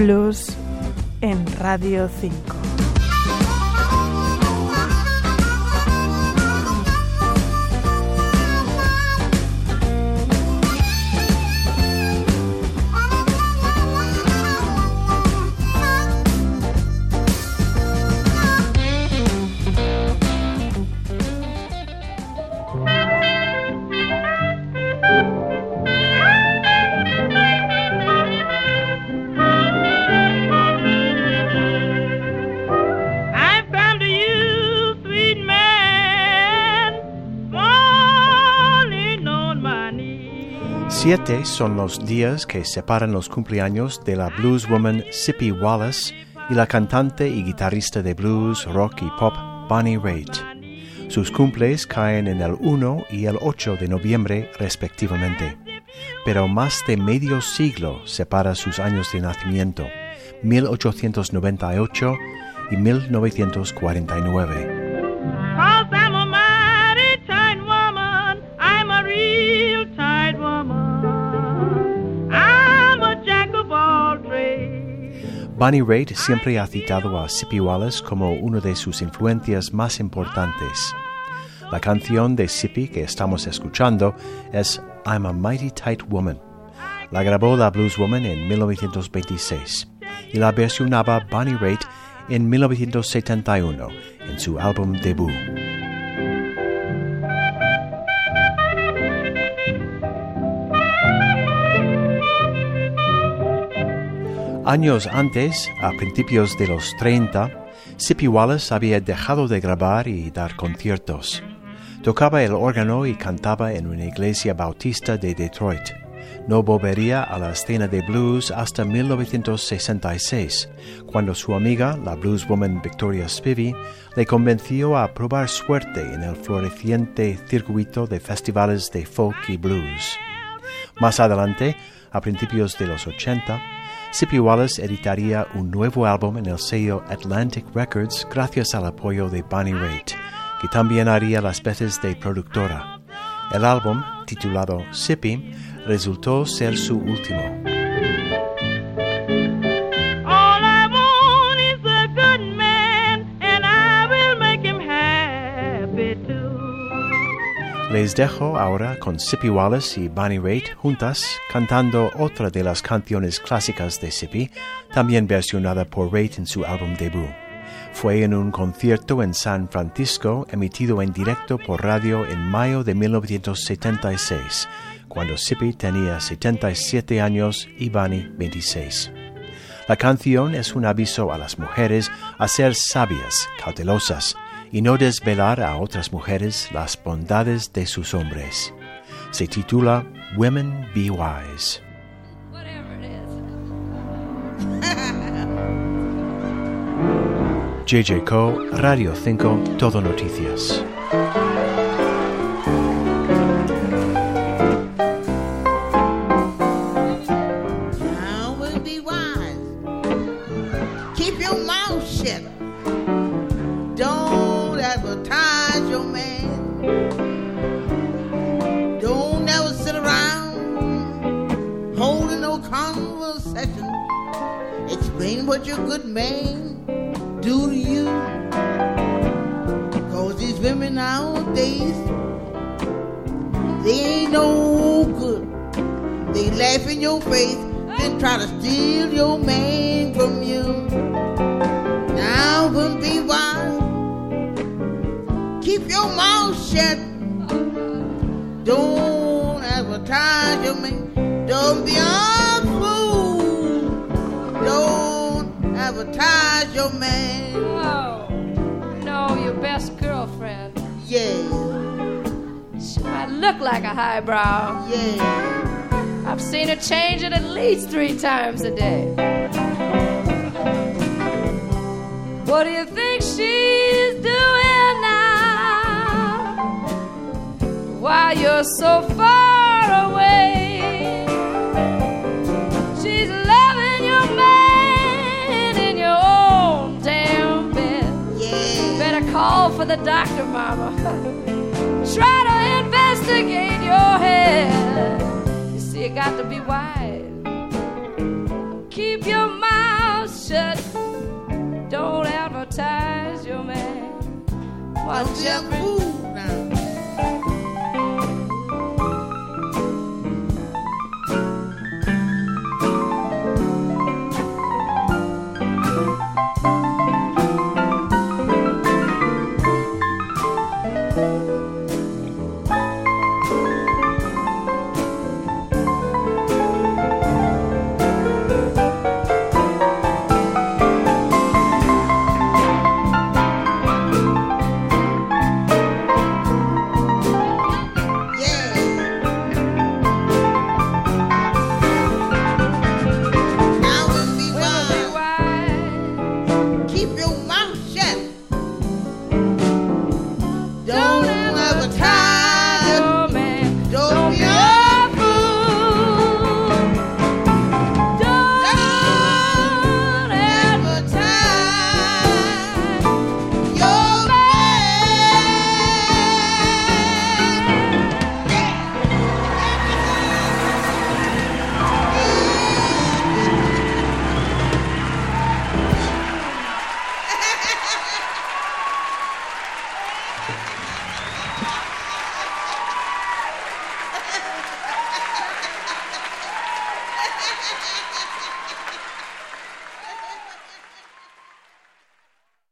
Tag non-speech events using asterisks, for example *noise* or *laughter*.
Blues en Radio 5. Siete son los días que separan los cumpleaños de la blueswoman Sippy Wallace y la cantante y guitarrista de blues, rock y pop Bonnie Raitt. Sus cumples caen en el 1 y el 8 de noviembre respectivamente. Pero más de medio siglo separa sus años de nacimiento, 1898 y 1949. Bonnie Raitt siempre ha citado a Sippy Wallace como una de sus influencias más importantes. La canción de Sippy que estamos escuchando es I'm a Mighty Tight Woman. La grabó la blueswoman en 1926 y la versionaba Bonnie Raitt en 1971 en su álbum debut. Años antes, a principios de los 30, Sippy Wallace había dejado de grabar y dar conciertos. Tocaba el órgano y cantaba en una iglesia bautista de Detroit. No volvería a la escena de blues hasta 1966, cuando su amiga, la blueswoman Victoria Spivey, le convenció a probar suerte en el floreciente circuito de festivales de folk y blues. Más adelante, a principios de los 80, Sippy Wallace editaría un nuevo álbum en el sello Atlantic Records gracias al apoyo de Bonnie Raitt, que también haría las veces de productora. El álbum, titulado Sippy, resultó ser su último. Les dejo ahora con Sippy Wallace y Bonnie Raitt juntas cantando otra de las canciones clásicas de Sippy, también versionada por Raitt en su álbum debut. Fue en un concierto en San Francisco emitido en directo por radio en mayo de 1976, cuando Sippy tenía 77 años y Bonnie 26. La canción es un aviso a las mujeres a ser sabias, cautelosas y no desvelar a otras mujeres las bondades de sus hombres. Se titula Women Be Wise. *laughs* JJ Co, Radio 5, Todo Noticias. Explain what your good man do to you. Cause these women nowadays, they ain't no good. They laugh in your face, and try to steal your man from you. Now wouldn't be wise. Keep your mouth shut. Don't advertise your man. Don't be a advertise your man. Oh, no, your best girlfriend. Yeah, She might look like a highbrow. yeah. I've seen her change it at least three times a day. What do you think she's doing now? While you're so far away, the doctor, mama. *laughs* Try to investigate your head. You see, you got to be wise. Keep your mouth shut. Don't advertise your man. While Jeffrey